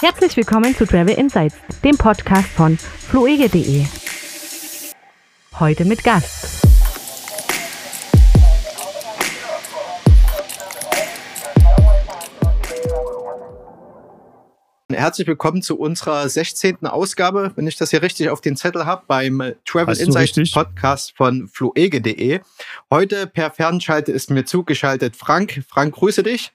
Herzlich willkommen zu Travel Insights, dem Podcast von fluege.de. Heute mit Gast. Herzlich willkommen zu unserer 16. Ausgabe, wenn ich das hier richtig auf den Zettel habe, beim Travel Hast Insights? Podcast von fluege.de. Heute per Fernschalte ist mir zugeschaltet Frank. Frank, grüße dich.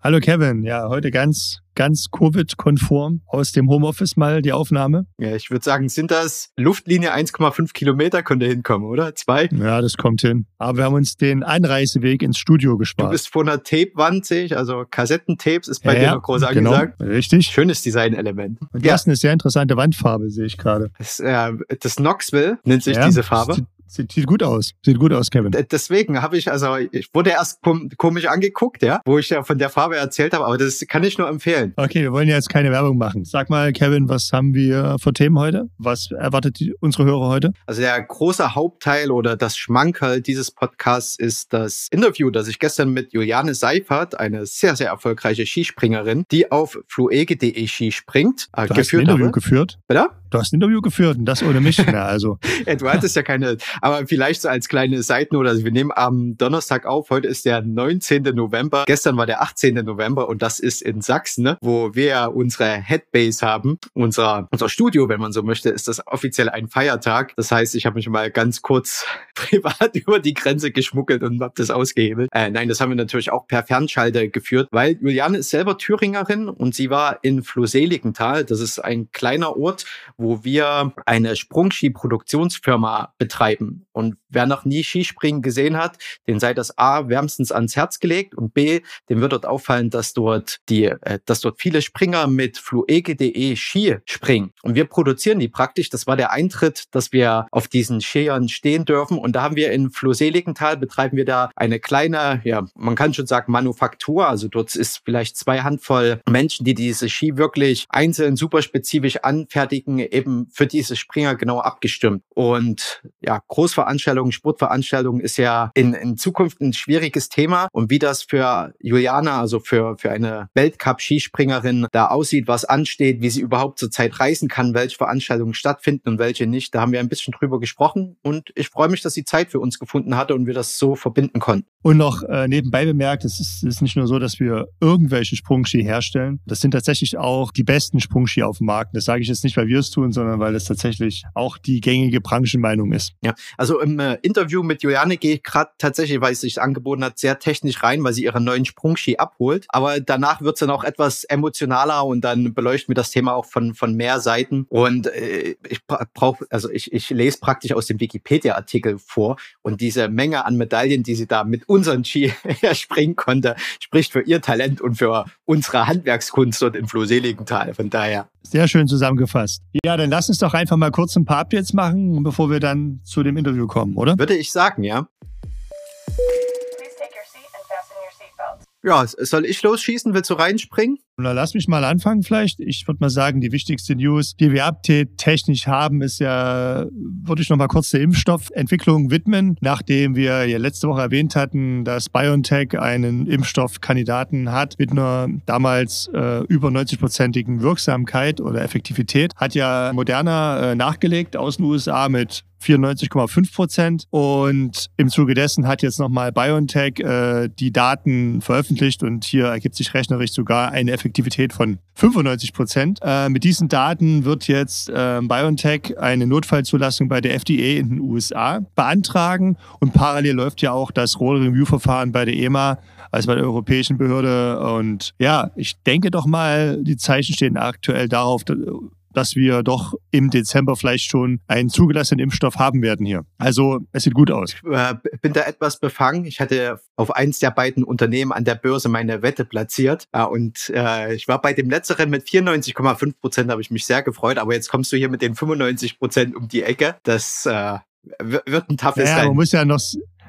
Hallo Kevin, ja, heute ganz, ganz Covid-konform aus dem Homeoffice mal die Aufnahme. Ja, ich würde sagen, sind das Luftlinie 1,5 Kilometer, könnte hinkommen, oder? Zwei? Ja, das kommt hin. Aber wir haben uns den Einreiseweg ins Studio Du gespart. bist vor einer Tapewand, sehe ich, also Kassettentapes ist bei ja, dir ja, noch groß genau, angesagt. richtig. Schönes Designelement. Und du hast eine sehr interessante Wandfarbe, sehe ich gerade. Das, äh, das Knoxville nennt sich ja, diese Farbe. Sieht, sieht, gut aus. Sieht gut aus, Kevin. D- Deswegen habe ich, also ich wurde erst kom komisch angeguckt, ja, wo ich ja von der Farbe erzählt habe, aber das kann ich nur empfehlen. Okay, wir wollen ja jetzt keine Werbung machen. Sag mal, Kevin, was haben wir für Themen heute? Was erwartet die, unsere Hörer heute? Also der große Hauptteil oder das Schmankerl dieses Podcasts ist das Interview, das ich gestern mit Juliane Seifert, eine sehr, sehr erfolgreiche Skispringerin, die auf fluege.de Ski springt, äh, Du hast ein geführt Interview habe. geführt. Bitte? Du hast ein Interview geführt und das ohne mich. Na, also, Ja, du hattest ja keine, aber vielleicht so als kleine Seitennote, also wir nehmen am Donnerstag auf, heute ist der 19. November, gestern war der 18. November und das ist in Sachsen, ne, wo wir unsere Headbase haben, unser, unser Studio, wenn man so möchte, ist das offiziell ein Feiertag. Das heißt, ich habe mich mal ganz kurz privat über die Grenze geschmuggelt und habe das ausgehebelt. Äh, nein, das haben wir natürlich auch per Fernschalte geführt, weil Juliane ist selber Thüringerin und sie war in Fluseligenthal. Das ist ein kleiner Ort, wo wir eine Sprungski-Produktionsfirma betreiben. Und wer noch nie Skispringen gesehen hat, den sei das A wärmstens ans Herz gelegt und B, dem wird dort auffallen, dass dort die, äh, dass dort viele Springer mit fluege.de Ski springen. Und wir produzieren die praktisch. Das war der Eintritt, dass wir auf diesen Skiern stehen dürfen. Und da haben wir in Fluseligenthal betreiben wir da eine kleine, ja, man kann schon sagen Manufaktur. Also dort ist vielleicht zwei Handvoll Menschen, die diese Ski wirklich einzeln super spezifisch anfertigen, eben für diese Springer genau abgestimmt. Und ja, Großveranstaltungen, Sportveranstaltungen ist ja in, in Zukunft ein schwieriges Thema. Und wie das für Juliana, also für, für eine Weltcup-Skispringerin da aussieht, was ansteht, wie sie überhaupt zurzeit reisen kann, welche Veranstaltungen stattfinden und welche nicht, da haben wir ein bisschen drüber gesprochen. Und ich freue mich, dass sie Zeit für uns gefunden hatte und wir das so verbinden konnten. Und noch äh, nebenbei bemerkt, es ist, ist nicht nur so, dass wir irgendwelche Sprungski herstellen. Das sind tatsächlich auch die besten Sprungski auf dem Markt. Das sage ich jetzt nicht, weil wir es tun, sondern weil es tatsächlich auch die gängige Branchenmeinung ist. Ja, also im äh, Interview mit Juliane gehe ich gerade tatsächlich, weil es sich angeboten hat, sehr technisch rein, weil sie ihren neuen Sprungski abholt. Aber danach wird es dann auch etwas emotionaler und dann beleuchten wir das Thema auch von, von mehr Seiten. Und äh, ich brauche, also ich, ich lese praktisch aus dem Wikipedia-Artikel vor und diese Menge an Medaillen, die sie da mit unseren Ski erspringen konnte, spricht für ihr Talent und für unsere Handwerkskunst dort in Flohseligenthal. Von daher. Sehr schön zusammengefasst. Ja, dann lass uns doch einfach mal kurz ein paar Updates machen, bevor wir dann zu dem Interview kommen, oder? Würde ich sagen, ja. Please take your seat and fasten your seatbelts. Ja, soll ich losschießen? Willst du reinspringen? Na, lass mich mal anfangen vielleicht. Ich würde mal sagen, die wichtigste News, die wir update technisch haben, ist ja, würde ich noch mal kurz der Impfstoffentwicklung widmen. Nachdem wir ja letzte Woche erwähnt hatten, dass BioNTech einen Impfstoffkandidaten hat mit einer damals äh, über 90-prozentigen Wirksamkeit oder Effektivität, hat ja Moderna äh, nachgelegt aus den USA mit 94,5 Prozent. Und im Zuge dessen hat jetzt nochmal BioNTech äh, die Daten veröffentlicht und hier ergibt sich rechnerisch sogar eine Effektivität von 95 Prozent. Äh, mit diesen Daten wird jetzt äh, BioNTech eine Notfallzulassung bei der FDA in den USA beantragen und parallel läuft ja auch das Roll Review Verfahren bei der EMA als bei der europäischen Behörde. Und ja, ich denke doch mal, die Zeichen stehen aktuell darauf, dass wir doch im Dezember vielleicht schon einen zugelassenen Impfstoff haben werden hier. Also es sieht gut aus. Ich äh, bin da etwas befangen. Ich hatte auf eins der beiden Unternehmen an der Börse meine Wette platziert. Ja, und äh, ich war bei dem letzteren mit 94,5 Prozent, habe ich mich sehr gefreut. Aber jetzt kommst du hier mit den 95 Prozent um die Ecke. Das äh, wird ein toughes Ja, Rennen. man muss ja noch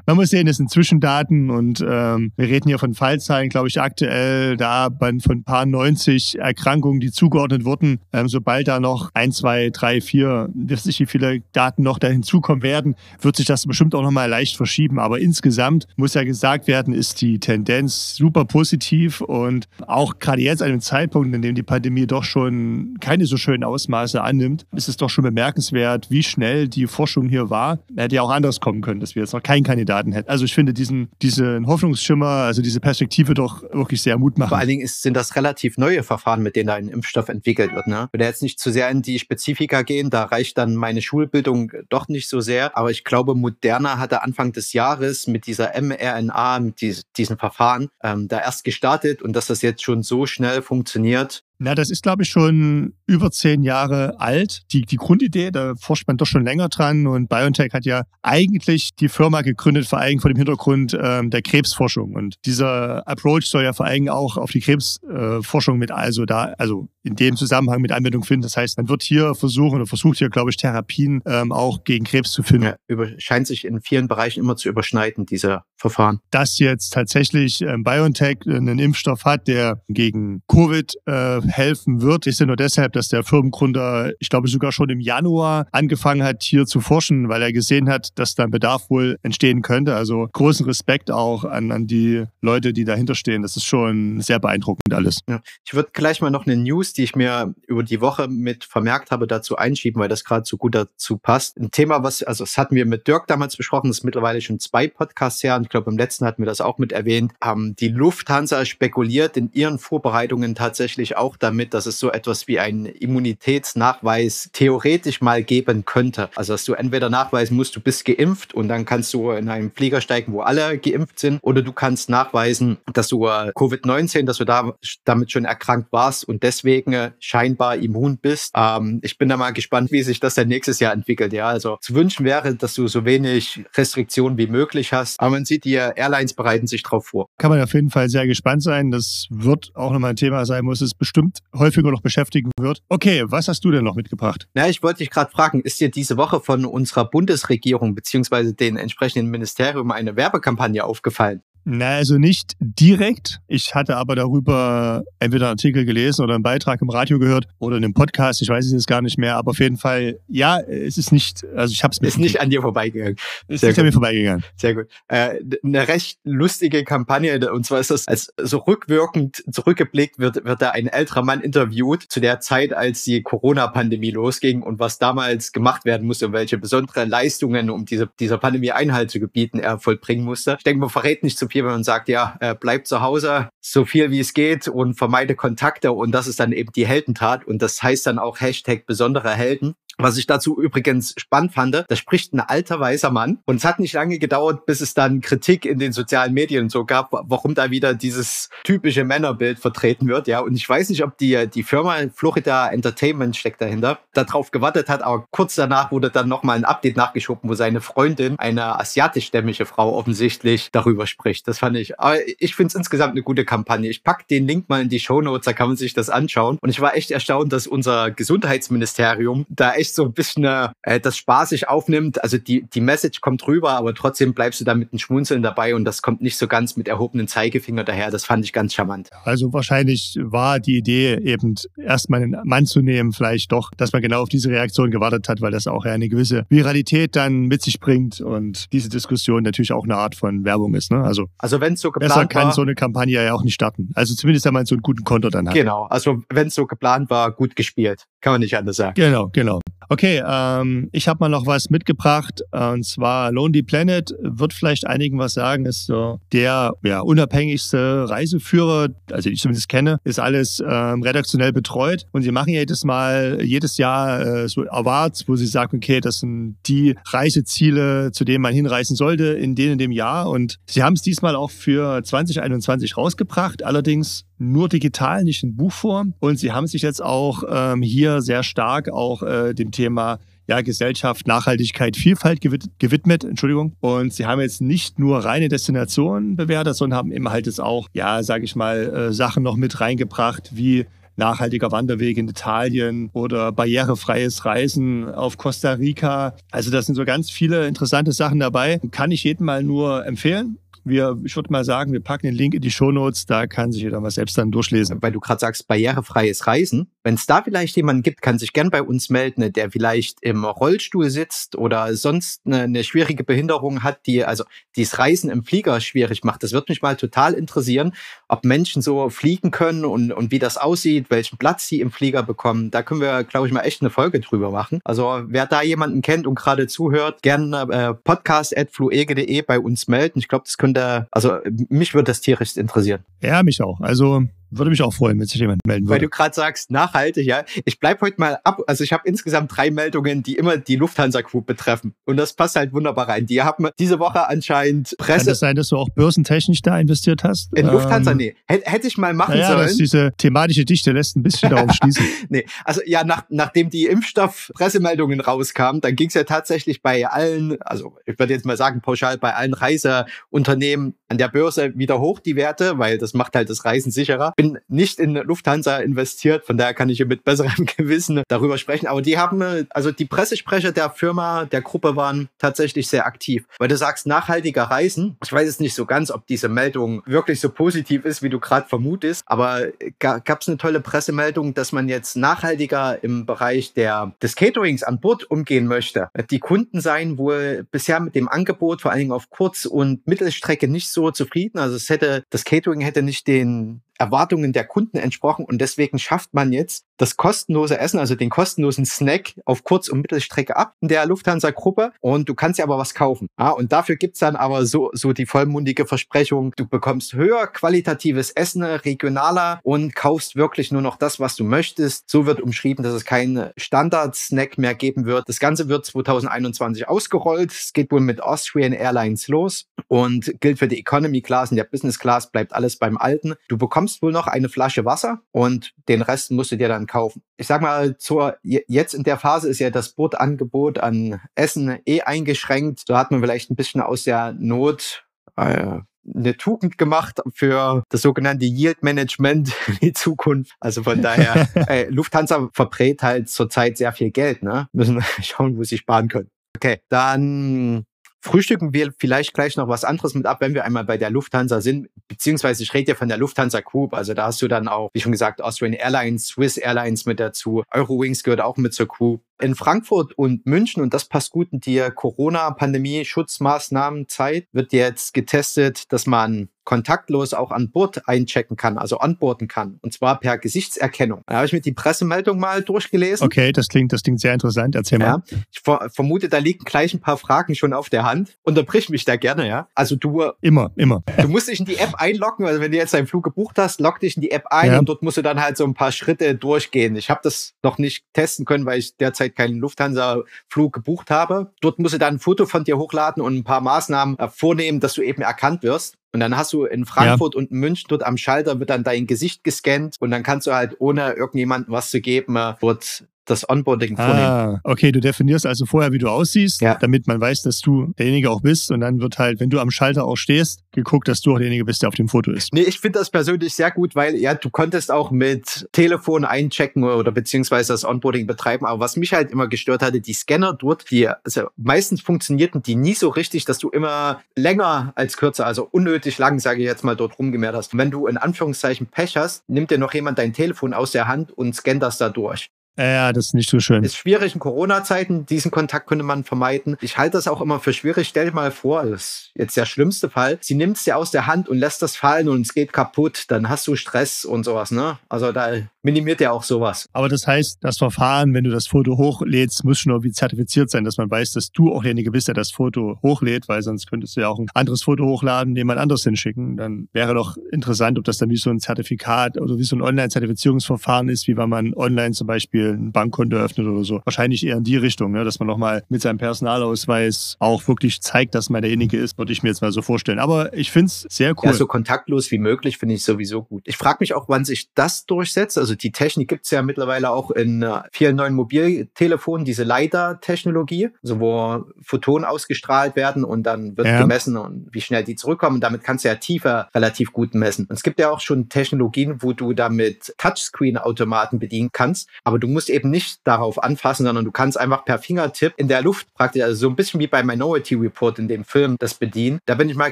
man muss sehen, es sind Zwischendaten und ähm, wir reden hier von Fallzahlen, glaube ich, aktuell da von ein paar 90 Erkrankungen, die zugeordnet wurden. Ähm, sobald da noch ein, zwei, drei, vier, weiß nicht, wie viele Daten noch da hinzukommen werden, wird sich das bestimmt auch nochmal leicht verschieben. Aber insgesamt muss ja gesagt werden, ist die Tendenz super positiv und auch gerade jetzt an einem Zeitpunkt, in dem die Pandemie doch schon keine so schönen Ausmaße annimmt, ist es doch schon bemerkenswert, wie schnell die Forschung hier war. Hätte ja auch anders kommen können, dass wir jetzt noch keinen Kandidaten hätten. Also ich finde diesen, diesen Hoffnungsschimmer, also diese Perspektive doch wirklich sehr mutmachend. Vor allen Dingen ist, sind das relativ neue Verfahren, mit denen da ein Impfstoff entwickelt wird. Ne? Ich will jetzt nicht zu sehr in die Spezifika gehen, da reicht dann meine Schulbildung doch nicht so sehr. Aber ich glaube, Moderna hatte Anfang des Jahres mit dieser mRNA, mit dies, diesen Verfahren, ähm, da erst gestartet und dass das jetzt schon so schnell funktioniert, na, das ist, glaube ich, schon über zehn Jahre alt. Die, die Grundidee, da forscht man doch schon länger dran. Und BioNTech hat ja eigentlich die Firma gegründet, vor allem vor dem Hintergrund ähm, der Krebsforschung. Und dieser Approach soll ja vor allem auch auf die Krebsforschung äh, mit, also da, also in dem Zusammenhang mit Anwendung finden. Das heißt, man wird hier versuchen oder versucht hier, glaube ich, Therapien ähm, auch gegen Krebs zu finden. Ja, über, scheint sich in vielen Bereichen immer zu überschneiden, diese Verfahren. Dass jetzt tatsächlich ähm, BioNTech einen Impfstoff hat, der gegen Covid äh, helfen wird, ist ja nur deshalb, dass der Firmengründer, ich glaube sogar schon im Januar angefangen hat, hier zu forschen, weil er gesehen hat, dass da ein Bedarf wohl entstehen könnte. Also großen Respekt auch an, an die Leute, die dahinter stehen. Das ist schon sehr beeindruckend alles. Ja. Ich würde gleich mal noch eine News, die ich mir über die Woche mit vermerkt habe, dazu einschieben, weil das gerade so gut dazu passt. Ein Thema, was, also das hatten wir mit Dirk damals besprochen, das ist mittlerweile schon zwei Podcasts her und ich glaube, im letzten hatten wir das auch mit erwähnt. Ähm, die Lufthansa spekuliert in ihren Vorbereitungen tatsächlich auch damit, dass es so etwas wie einen Immunitätsnachweis theoretisch mal geben könnte. Also, dass du entweder nachweisen musst, du bist geimpft und dann kannst du in einen Flieger steigen, wo alle geimpft sind, oder du kannst nachweisen, dass du äh, Covid-19, dass du da, damit schon erkrankt warst und deswegen äh, scheinbar immun bist. Ähm, ich bin da mal gespannt, wie sich das dann nächstes Jahr entwickelt. Ja, also zu wünschen wäre, dass du so wenig Restriktionen wie möglich hast. Aber man sieht, die Airlines bereiten sich drauf vor. Kann man auf jeden Fall sehr gespannt sein. Das wird auch nochmal ein Thema sein, muss es bestimmt häufiger noch beschäftigen wird. Okay, was hast du denn noch mitgebracht? Na, ich wollte dich gerade fragen, ist dir diese Woche von unserer Bundesregierung beziehungsweise den entsprechenden Ministerium eine Werbekampagne aufgefallen? Na, also nicht direkt. Ich hatte aber darüber entweder einen Artikel gelesen oder einen Beitrag im Radio gehört oder in einem Podcast. Ich weiß es jetzt gar nicht mehr. Aber auf jeden Fall, ja, es ist nicht, also ich habe es Ist nicht an dir vorbeigegangen. Ist nicht an mir vorbeigegangen. Sehr gut. Äh, eine recht lustige Kampagne. Und zwar ist das, als so rückwirkend zurückgeblickt wird, wird da ein älterer Mann interviewt zu der Zeit, als die Corona-Pandemie losging und was damals gemacht werden musste und welche besondere Leistungen, um diese, dieser Pandemie Einhalt zu gebieten, er vollbringen musste. Ich denke, man verrät nicht zu viel, wenn man sagt, ja, äh, bleib zu Hause, so viel wie es geht und vermeide Kontakte und das ist dann eben die Heldentat und das heißt dann auch Hashtag besondere Helden. Was ich dazu übrigens spannend fand, da spricht ein alter weißer Mann und es hat nicht lange gedauert, bis es dann Kritik in den sozialen Medien so gab, warum da wieder dieses typische Männerbild vertreten wird, ja. Und ich weiß nicht, ob die, die Firma Florida Entertainment steckt dahinter, darauf gewartet hat, aber kurz danach wurde dann nochmal ein Update nachgeschoben, wo seine Freundin, eine asiatischstämmige Frau offensichtlich, darüber spricht. Das fand ich, aber ich finde es insgesamt eine gute Kampagne. Ich pack den Link mal in die Show Notes, da kann man sich das anschauen. Und ich war echt erstaunt, dass unser Gesundheitsministerium da echt so ein bisschen äh, das spaßig aufnimmt. Also die, die Message kommt rüber, aber trotzdem bleibst du da mit einem Schmunzeln dabei und das kommt nicht so ganz mit erhobenen Zeigefinger daher. Das fand ich ganz charmant. Also wahrscheinlich war die Idee eben erstmal einen Mann zu nehmen, vielleicht doch, dass man genau auf diese Reaktion gewartet hat, weil das auch eine gewisse Viralität dann mit sich bringt und diese Diskussion natürlich auch eine Art von Werbung ist. Ne? Also, also wenn es so geplant besser kann war, so eine Kampagne ja auch nicht starten. Also zumindest wenn man so einen guten Konto dann hat. Genau, also wenn es so geplant war, gut gespielt. Kann man nicht anders sagen. Genau, genau. Okay, ähm, ich habe mal noch was mitgebracht und zwar Lonely Planet wird vielleicht einigen was sagen, ist so der ja, unabhängigste Reiseführer, also ich zumindest kenne, ist alles ähm, redaktionell betreut und sie machen jedes Mal, jedes Jahr äh, so Awards, wo sie sagen, okay, das sind die Reiseziele, zu denen man hinreisen sollte in dem in dem Jahr und sie haben es diesmal auch für 2021 rausgebracht, allerdings nur digital, nicht in Buchform. Und sie haben sich jetzt auch ähm, hier sehr stark auch äh, dem Thema ja, Gesellschaft, Nachhaltigkeit, Vielfalt gewidmet, Entschuldigung. Und sie haben jetzt nicht nur reine Destinationen bewertet, sondern haben eben halt jetzt auch, ja, sage ich mal, äh, Sachen noch mit reingebracht, wie nachhaltiger Wanderweg in Italien oder barrierefreies Reisen auf Costa Rica. Also das sind so ganz viele interessante Sachen dabei. Kann ich jedem mal nur empfehlen. Wir, ich würde mal sagen, wir packen den Link in die Shownotes, da kann sich jeder mal selbst dann durchlesen. Weil du gerade sagst, barrierefreies Reisen. Wenn es da vielleicht jemanden gibt, kann sich gern bei uns melden, der vielleicht im Rollstuhl sitzt oder sonst eine, eine schwierige Behinderung hat, die also dieses Reisen im Flieger schwierig macht. Das wird mich mal total interessieren, ob Menschen so fliegen können und, und wie das aussieht, welchen Platz sie im Flieger bekommen. Da können wir, glaube ich, mal echt eine Folge drüber machen. Also wer da jemanden kennt und gerade zuhört, gerne äh, podcast.fluege.de bei uns melden. Ich glaube, das könnte also mich würde das tierisch interessieren. Ja, mich auch. Also würde mich auch freuen, wenn sich jemand melden würde. Weil du gerade sagst, nachhaltig, ja. Ich bleib heute mal ab. Also ich habe insgesamt drei Meldungen, die immer die Lufthansa Group betreffen. Und das passt halt wunderbar rein. Die haben diese Woche anscheinend Presse. Kann das sein, dass du auch börsentechnisch da investiert hast? In Lufthansa, ähm, nee. Hätte ich mal machen ja, sollen. Das diese thematische Dichte lässt ein bisschen darauf schließen. nee, also ja, nach, nachdem die Impfstoff-Pressemeldungen rauskamen, dann ging es ja tatsächlich bei allen, also ich würde jetzt mal sagen, pauschal bei allen Reiseunternehmen an der Börse wieder hoch, die Werte, weil das macht halt das Reisen sicherer bin nicht in Lufthansa investiert, von daher kann ich hier mit besserem Gewissen darüber sprechen. Aber die haben, also die Pressesprecher der Firma, der Gruppe waren tatsächlich sehr aktiv. Weil du sagst, nachhaltiger Reisen. Ich weiß es nicht so ganz, ob diese Meldung wirklich so positiv ist, wie du gerade vermutest. Aber gab es eine tolle Pressemeldung, dass man jetzt nachhaltiger im Bereich der, des Caterings an Bord umgehen möchte. Die Kunden seien wohl bisher mit dem Angebot, vor allen Dingen auf Kurz- und Mittelstrecke, nicht so zufrieden. Also es hätte, das Catering hätte nicht den Erwartungen der Kunden entsprochen und deswegen schafft man jetzt das kostenlose Essen, also den kostenlosen Snack auf Kurz- und Mittelstrecke ab in der Lufthansa-Gruppe und du kannst ja aber was kaufen. Ja, und dafür gibt's dann aber so, so die vollmundige Versprechung, du bekommst höher qualitatives Essen, regionaler und kaufst wirklich nur noch das, was du möchtest. So wird umschrieben, dass es keinen Standard-Snack mehr geben wird. Das Ganze wird 2021 ausgerollt. Es geht wohl mit Austrian Airlines los und gilt für die Economy Class und der Business Class bleibt alles beim Alten. Du bekommst bekommst wohl noch eine Flasche Wasser und den Rest musst du dir dann kaufen. Ich sag mal, zur, jetzt in der Phase ist ja das Bootangebot an Essen eh eingeschränkt. So hat man vielleicht ein bisschen aus der Not äh, eine Tugend gemacht für das sogenannte Yield Management in die Zukunft. Also von daher, äh, Lufthansa verbrät halt zurzeit sehr viel Geld. Ne? Müssen schauen, wo sie sparen können. Okay, dann frühstücken wir vielleicht gleich noch was anderes mit ab, wenn wir einmal bei der Lufthansa sind. Beziehungsweise ich rede ja von der Lufthansa Group. Also da hast du dann auch, wie schon gesagt, Austrian Airlines, Swiss Airlines mit dazu. Eurowings gehört auch mit zur Group. In Frankfurt und München, und das passt gut in die Corona-Pandemie-Schutzmaßnahmen-Zeit, wird jetzt getestet, dass man kontaktlos auch an Bord einchecken kann, also anborden kann. Und zwar per Gesichtserkennung. Da habe ich mir die Pressemeldung mal durchgelesen. Okay, das klingt, das klingt sehr interessant. Erzähl ja, mal. Ich ver vermute, da liegen gleich ein paar Fragen schon auf der Hand. Unterbrich mich da gerne, ja. Also du. Immer, immer. Du musst dich in die App einloggen. Also wenn du jetzt deinen Flug gebucht hast, log dich in die App ein ja. und dort musst du dann halt so ein paar Schritte durchgehen. Ich habe das noch nicht testen können, weil ich derzeit keinen Lufthansa-Flug gebucht habe. Dort musst du dann ein Foto von dir hochladen und ein paar Maßnahmen äh, vornehmen, dass du eben erkannt wirst. Und dann hast du in Frankfurt ja. und München dort am Schalter wird dann dein Gesicht gescannt und dann kannst du halt ohne irgendjemandem was zu geben, äh, dort das Onboarding vornehmen. Ah, okay, du definierst also vorher, wie du aussiehst, ja. damit man weiß, dass du derjenige auch bist. Und dann wird halt, wenn du am Schalter auch stehst, geguckt, dass du auch derjenige bist, der auf dem Foto ist. Nee, ich finde das persönlich sehr gut, weil ja, du konntest auch mit Telefon einchecken oder beziehungsweise das Onboarding betreiben. Aber was mich halt immer gestört hatte, die Scanner dort, die, also meistens funktionierten die nie so richtig, dass du immer länger als kürzer, also unnötig lang, sage ich jetzt mal, dort rumgemäht hast. Und wenn du in Anführungszeichen Pech hast, nimmt dir noch jemand dein Telefon aus der Hand und scannt das da durch. Ja, das ist nicht so schön. Ist schwierig in Corona-Zeiten. Diesen Kontakt könnte man vermeiden. Ich halte das auch immer für schwierig. Stell dir mal vor, das ist jetzt der schlimmste Fall. Sie nimmt es dir aus der Hand und lässt das fallen und es geht kaputt. Dann hast du Stress und sowas, ne? Also da minimiert ja auch sowas. Aber das heißt, das Verfahren, wenn du das Foto hochlädst, muss schon irgendwie zertifiziert sein, dass man weiß, dass du auch derjenige bist, der das Foto hochlädt, weil sonst könntest du ja auch ein anderes Foto hochladen, jemand anderes hinschicken. Dann wäre doch interessant, ob das dann wie so ein Zertifikat oder wie so ein Online-Zertifizierungsverfahren ist, wie wenn man online zum Beispiel Beispiel ein Bankkonto eröffnet oder so. Wahrscheinlich eher in die Richtung, ne? dass man nochmal mit seinem Personalausweis auch wirklich zeigt, dass man derjenige ist, würde ich mir jetzt mal so vorstellen. Aber ich finde es sehr cool. Ja, so kontaktlos wie möglich finde ich sowieso gut. Ich frage mich auch, wann sich das durchsetzt. Also die Technik gibt es ja mittlerweile auch in äh, vielen neuen Mobiltelefonen, diese LiDAR-Technologie, also wo Photonen ausgestrahlt werden und dann wird Ja. gemessen, und wie schnell die zurückkommen. Und damit kannst du ja Tiefe relativ gut messen. Und es gibt ja auch schon Technologien, wo du damit Touchscreen-Automaten bedienen kannst, aber du musst eben nicht darauf anfassen, sondern du kannst einfach per Fingertipp in der Luft praktisch, also so ein bisschen wie bei Minority Report in dem Film, das bedienen. Da bin ich mal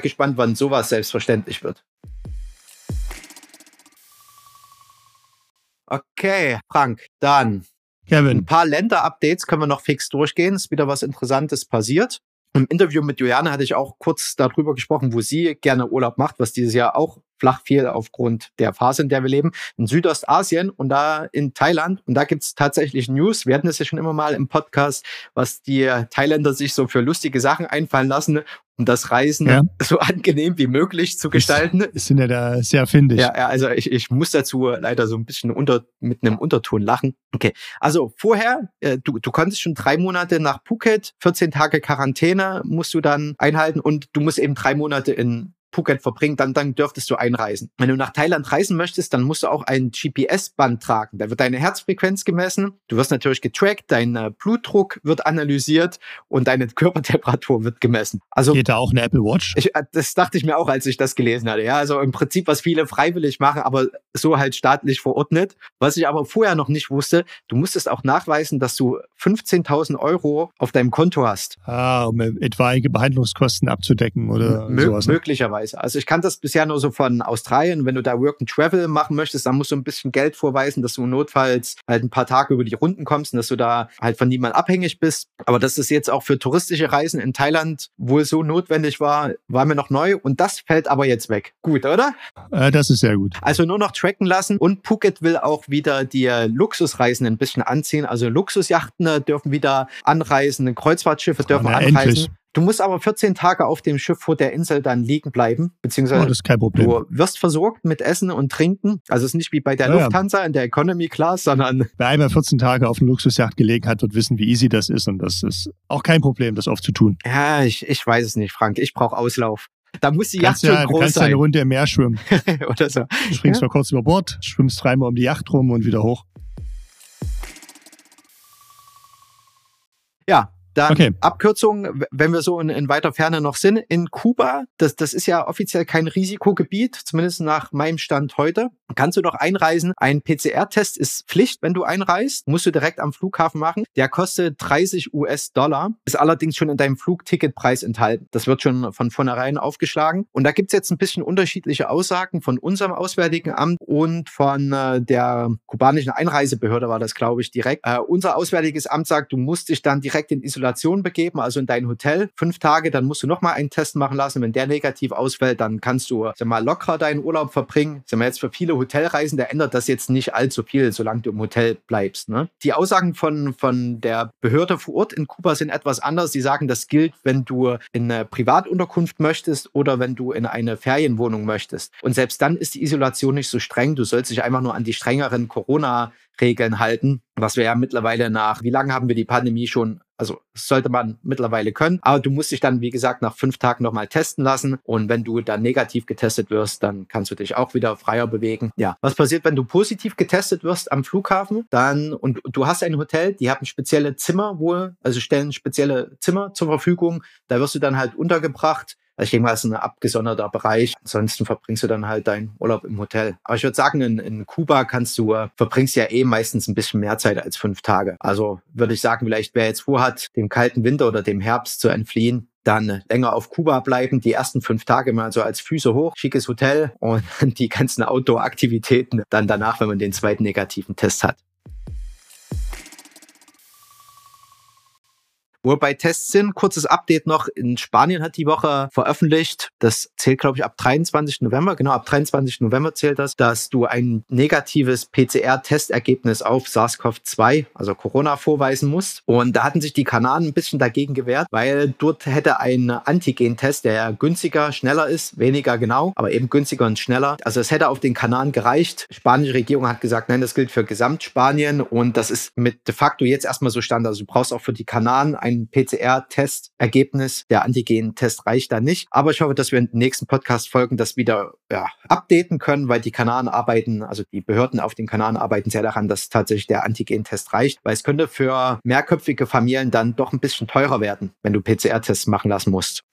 gespannt, wann sowas selbstverständlich wird. Okay, Frank, dann Kevin, ein paar Länder-Updates können wir noch fix durchgehen. Ist wieder was Interessantes passiert. Im Interview mit Juliane hatte ich auch kurz darüber gesprochen, wo sie gerne Urlaub macht, was dieses Jahr auch flach fiel aufgrund der Phase, in der wir leben, in Südostasien und da in Thailand. Und da gibt's tatsächlich News. Wir hatten es ja schon immer mal im Podcast, was die Thailänder sich so für lustige Sachen einfallen lassen, um das Reisen Ja. so angenehm wie möglich zu gestalten. sind ja da sehr findig. Ja, ja, also ich, ich muss dazu leider so ein bisschen unter, mit einem Unterton lachen. Okay, also vorher, äh, du, du konntest schon drei Monate nach Phuket, 14 Tage Quarantäne musst du dann einhalten und du musst eben drei Monate in Phuket verbringen, dann, dann dürftest du einreisen. Wenn du nach Thailand reisen möchtest, dann musst du auch ein GPS-Band tragen. Da wird deine Herzfrequenz gemessen, du wirst natürlich getrackt, dein äh, Blutdruck wird analysiert und deine Körpertemperatur wird gemessen. Also Geht da auch eine Apple Watch? ich, äh, das dachte ich mir auch, als ich das gelesen hatte. Ja, also im Prinzip, was viele freiwillig machen, aber so halt staatlich verordnet. Was ich aber vorher noch nicht wusste, du musstest auch nachweisen, dass du 15.000 Euro auf deinem Konto hast. Ah, um etwaige Behandlungskosten abzudecken oder Mö sowas. ne? Möglicherweise. Also ich kann das bisher nur so von Australien. Wenn du da Work and Travel machen möchtest, dann musst du ein bisschen Geld vorweisen, dass du notfalls halt ein paar Tage über die Runden kommst und dass du da halt von niemandem abhängig bist. Aber dass es jetzt auch für touristische Reisen in Thailand wohl so notwendig war, war mir noch neu. Und das fällt aber jetzt weg. Gut, oder? Äh, das ist sehr gut. Also nur noch tracken lassen. Und Phuket will auch wieder die Luxusreisen ein bisschen anziehen. Also Luxusjachten äh, dürfen wieder anreisen, Kreuzfahrtschiffe dürfen na, anreisen. endlich. Du musst aber 14 Tage auf dem Schiff vor der Insel dann liegen bleiben, Oh, beziehungsweise das ist kein Problem. du wirst versorgt mit Essen und Trinken. Also es ist nicht wie bei der Ja. Lufthansa in der Economy Class, sondern Wer einmal 14 Tage auf einer Luxusjacht gelegen hat, wird wissen, wie easy das ist. Und das ist auch kein Problem, das oft zu tun. ja, ich, ich weiß es nicht, Frank. Ich brauche Auslauf. Da muss die Du kannst Yacht ja, schon du groß kannst eine sein. Runde im Meer schwimmen. Oder so. Du springst Ja. mal kurz über Bord, schwimmst dreimal um die Yacht rum und wieder hoch. Ja, dann Okay. Abkürzung, wenn wir so in, in weiter Ferne noch sind, in Kuba, das, das ist ja offiziell kein Risikogebiet, zumindest nach meinem Stand heute. Kannst du doch einreisen. Ein PCR-Test ist Pflicht, wenn du einreist. Musst du direkt am Flughafen machen. Der kostet 30 US-Dollar, ist allerdings schon in deinem Flugticketpreis enthalten. Das wird schon von vornherein aufgeschlagen. Und da gibt's jetzt ein bisschen unterschiedliche Aussagen von unserem Auswärtigen Amt und von äh, der kubanischen Einreisebehörde war das, glaube ich, direkt. Äh, unser Auswärtiges Amt sagt, du musst dich dann direkt in Isolation begeben, also in dein Hotel. Fünf Tage, dann musst du nochmal einen Test machen lassen. Wenn der negativ ausfällt, dann kannst du sag mal, locker deinen Urlaub verbringen. Sag mal, jetzt für viele Hotelreisende ändert das jetzt nicht allzu viel, solange du im Hotel bleibst. Ne? Die Aussagen von, von der Behörde vor Ort in Kuba sind etwas anders. Sie sagen, das gilt, wenn du in eine Privatunterkunft möchtest oder wenn du in eine Ferienwohnung möchtest. Und selbst dann ist die Isolation nicht so streng. Du sollst dich einfach nur an die strengeren Corona Regeln halten, was wir ja mittlerweile nach, wie lange haben wir die Pandemie schon? Also sollte man mittlerweile können. Aber du musst dich dann, wie gesagt, nach fünf Tagen nochmal testen lassen. Und wenn du dann negativ getestet wirst, dann kannst du dich auch wieder freier bewegen. Ja, was passiert, wenn du positiv getestet wirst am Flughafen? Dann, und du hast ein Hotel, die haben spezielle Zimmer wohl, also stellen spezielle Zimmer zur Verfügung. Da wirst du dann halt untergebracht. Also ich denke mal, das ist ein abgesonderter Bereich. Ansonsten verbringst du dann halt deinen Urlaub im Hotel. Aber ich würde sagen, in, in Kuba kannst du, äh, verbringst ja eh meistens ein bisschen mehr Zeit als fünf Tage. Also würde ich sagen, vielleicht wer jetzt vorhat, dem kalten Winter oder dem Herbst zu entfliehen, dann länger auf Kuba bleiben, die ersten fünf Tage mal so als Füße hoch, schickes Hotel und die ganzen Outdoor-Aktivitäten dann danach, wenn man den zweiten negativen Test hat. Wo wir bei Tests sind, kurzes Update noch. In Spanien hat die Woche veröffentlicht, das zählt, glaube ich, ab 23. November, genau, ab 23. November zählt das, dass du ein negatives PCR-Testergebnis auf SARS-CoV-2, also Corona, vorweisen musst. Und da hatten sich die Kanaren ein bisschen dagegen gewehrt, weil dort hätte ein Antigen-Test, der günstiger, schneller ist, weniger genau, aber eben günstiger und schneller. Also es hätte auf den Kanaren gereicht. Die spanische Regierung hat gesagt, nein, das gilt für Gesamtspanien und das ist mit de facto jetzt erstmal so Stand. Also du brauchst auch für die Kanaren ein PCR-Testergebnis. Der Antigen-Test reicht da nicht. Aber ich hoffe, dass wir in den nächsten Podcast-Folgen das wieder ja, updaten können, weil die Kanaren arbeiten, also die Behörden auf den Kanaren arbeiten sehr daran, dass tatsächlich der Antigen-Test reicht, weil es könnte für mehrköpfige Familien dann doch ein bisschen teurer werden, wenn du PCR-Tests machen lassen musst.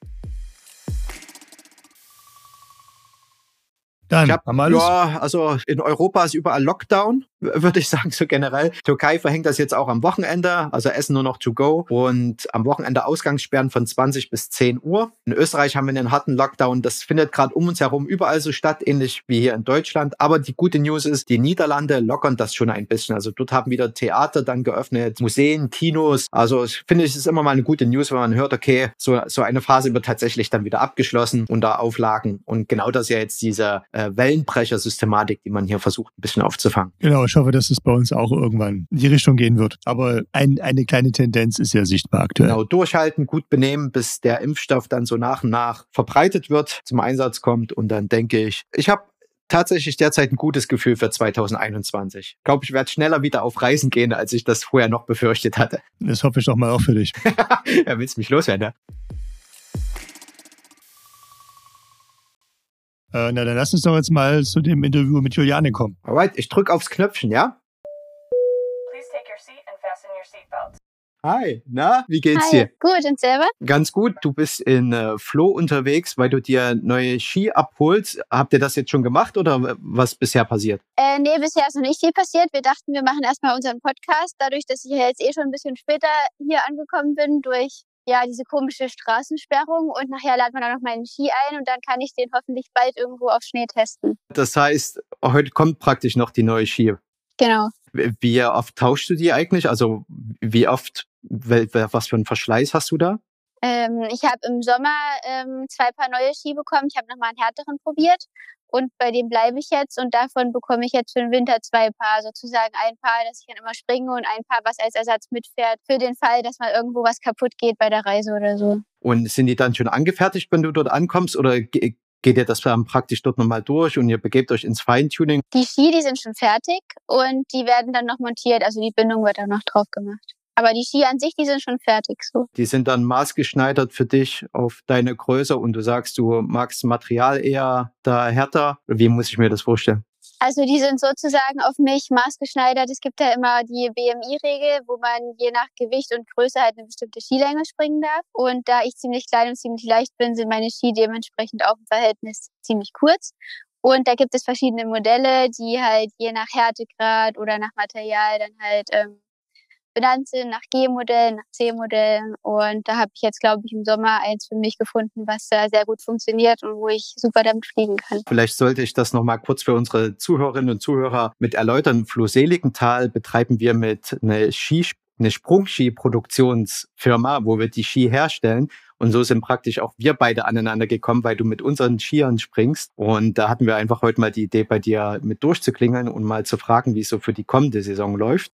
Dann hab, haben wir alles. ja, also in Europa ist überall Lockdown, würde ich sagen, so generell. Türkei verhängt das jetzt auch am Wochenende, also Essen nur noch to go und am Wochenende Ausgangssperren von 20 bis 10 Uhr. In Österreich haben wir einen harten Lockdown. Das findet gerade um uns herum überall so statt, ähnlich wie hier in Deutschland. Aber die gute News ist, die Niederlande lockern das schon ein bisschen. Also dort haben wieder Theater dann geöffnet, Museen, Kinos. Also ich finde, es ist immer mal eine gute News, wenn man hört, okay, so, so eine Phase wird tatsächlich dann wieder abgeschlossen unter Auflagen. Und genau das ist ja jetzt diese äh, Wellenbrecher-Systematik, die man hier versucht, ein bisschen aufzufangen. Genau, ich hoffe, dass es bei uns auch irgendwann in die Richtung gehen wird. Aber ein, eine kleine Tendenz ist ja sichtbar aktuell. Genau, durchhalten, gut benehmen, bis der Impfstoff dann so nach und nach verbreitet wird, zum Einsatz kommt. Und dann denke ich, ich habe tatsächlich derzeit ein gutes Gefühl für 2021. Ich glaube, ich werde schneller wieder auf Reisen gehen, als ich das vorher noch befürchtet hatte. Das hoffe ich doch mal auch für dich. ja, willst mich loswerden? Ne? Äh, na, dann lass uns doch jetzt mal zu dem Interview mit Juliane kommen. Alright, ich drücke aufs Knöpfchen, ja? Please take your seat and fasten your seatbelts. Hi, na, wie geht's Hi, dir? gut, und selber? Ganz gut, du bist in äh, Flo unterwegs, weil du dir neue Ski abholst. Habt ihr das jetzt schon gemacht oder was bisher passiert? Äh, nee, bisher ist noch nicht viel passiert. Wir dachten, wir machen erstmal unseren Podcast. Dadurch, dass ich ja jetzt eh schon ein bisschen später hier angekommen bin, durch ja diese komische Straßensperrung und nachher laden wir dann noch meinen Ski ein und dann kann ich den hoffentlich bald irgendwo auf Schnee testen. Das heißt, heute kommt praktisch noch die neue Ski. Genau. Wie oft tauschst du die eigentlich? Also wie oft, was für einen Verschleiß hast du da? Ähm, ich habe im Sommer ähm, zwei Paar neue Ski bekommen. Ich habe nochmal einen härteren probiert und bei dem bleibe ich jetzt und davon bekomme ich jetzt für den Winter zwei Paar. Sozusagen ein Paar, das ich dann immer springe und ein Paar, was als Ersatz mitfährt für den Fall, dass mal irgendwo was kaputt geht bei der Reise oder so. Und sind die dann schon angefertigt, wenn du dort ankommst? Oder ge- geht ihr das dann praktisch dort nochmal durch und ihr begebt euch ins Feintuning? Die Ski, die sind schon fertig und die werden dann noch montiert. Also die Bindung wird dann noch drauf gemacht. Aber die Ski an sich, die sind schon fertig so. Die sind dann maßgeschneidert für dich auf deine Größe und du sagst, du magst Material eher da härter. Wie muss ich mir das vorstellen? Also die sind sozusagen auf mich maßgeschneidert. Es gibt ja immer die BMI-Regel, wo man je nach Gewicht und Größe halt eine bestimmte Skilänge springen darf. Und da ich ziemlich klein und ziemlich leicht bin, sind meine Ski dementsprechend auch im Verhältnis ziemlich kurz. Und da gibt es verschiedene Modelle, die halt je nach Härtegrad oder nach Material dann halt ähm, benannt sind, nach G-Modellen, nach C-Modellen. Und da habe ich jetzt, glaube ich, im Sommer eins für mich gefunden, was da sehr gut funktioniert und wo ich super damit fliegen kann. Vielleicht sollte ich das nochmal kurz für unsere Zuhörerinnen und Zuhörer mit erläutern. Flo Seligenthal betreiben wir mit einer Ski, eine Sprungski-Produktionsfirma, wo wir die Ski herstellen. Und so sind praktisch auch wir beide aneinander gekommen, weil du mit unseren Skiern springst. Und da hatten wir einfach heute mal die Idee, bei dir mit durchzuklingeln und mal zu fragen, wie es so für die kommende Saison läuft.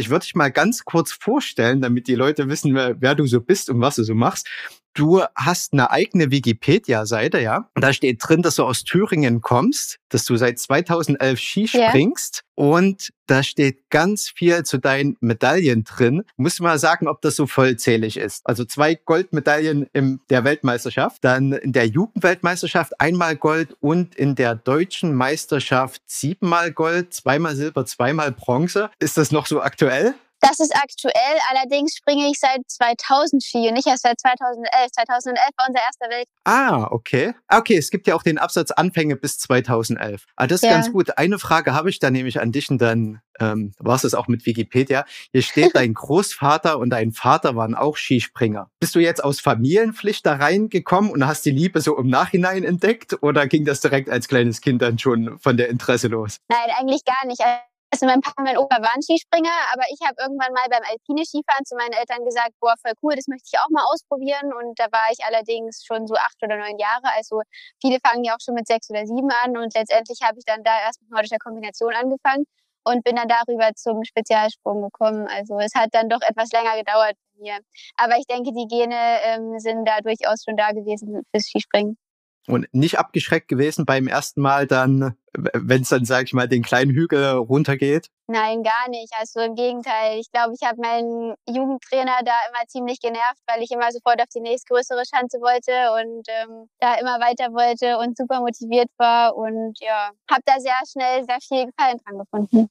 Ich würde dich mal ganz kurz vorstellen, damit die Leute wissen, wer, wer du so bist und was du so machst. Du hast eine eigene Wikipedia-Seite, ja. Da steht drin, dass du aus Thüringen kommst, dass du seit 2011 Ski springst und da steht ganz viel zu deinen Medaillen drin. Muss mal sagen, ob das so vollzählig ist. Also zwei Goldmedaillen in der Weltmeisterschaft, dann in der Jugendweltmeisterschaft einmal Gold und in der deutschen Meisterschaft siebenmal Gold, zweimal Silber, zweimal Bronze. Ist das noch so aktuell? Das ist aktuell, allerdings springe ich seit 2000 Ski und nicht erst seit 2011. 2011 war unser erster Welt. Ah, okay. Okay, es gibt ja auch den Absatz Anfänge bis 2011. Ah, das ist Ja. ganz gut. Eine Frage habe ich da nämlich an dich und dann ähm, war es auch mit Wikipedia. Hier steht, dein Großvater und dein Vater waren auch Skispringer. Bist du jetzt aus Familienpflicht da reingekommen und hast die Liebe so im Nachhinein entdeckt oder ging das direkt als kleines Kind dann schon von der Interesse los? Nein, eigentlich gar nicht. Also mein Papa und mein Opa waren Skispringer, aber ich habe irgendwann mal beim Alpine Skifahren zu meinen Eltern gesagt, boah, voll cool, das möchte ich auch mal ausprobieren. Und da war ich allerdings schon so acht oder neun Jahre. Also viele fangen ja auch schon mit sechs oder sieben an. Und letztendlich habe ich dann da erst mit nordischer Kombination angefangen und bin dann darüber zum Spezialsprung gekommen. Also es hat dann doch etwas länger gedauert bei mir. Aber ich denke, die Gene ähm, sind da durchaus schon da gewesen fürs Skispringen. Und nicht abgeschreckt gewesen beim ersten Mal dann, wenn es dann, sag ich mal, den kleinen Hügel runtergeht? Nein, gar nicht. Also im Gegenteil. Ich glaube, ich habe meinen Jugendtrainer da immer ziemlich genervt, weil ich immer sofort auf die nächstgrößere Schanze wollte und ähm, da immer weiter wollte und super motiviert war. Und ja, habe da sehr schnell sehr viel Gefallen dran gefunden.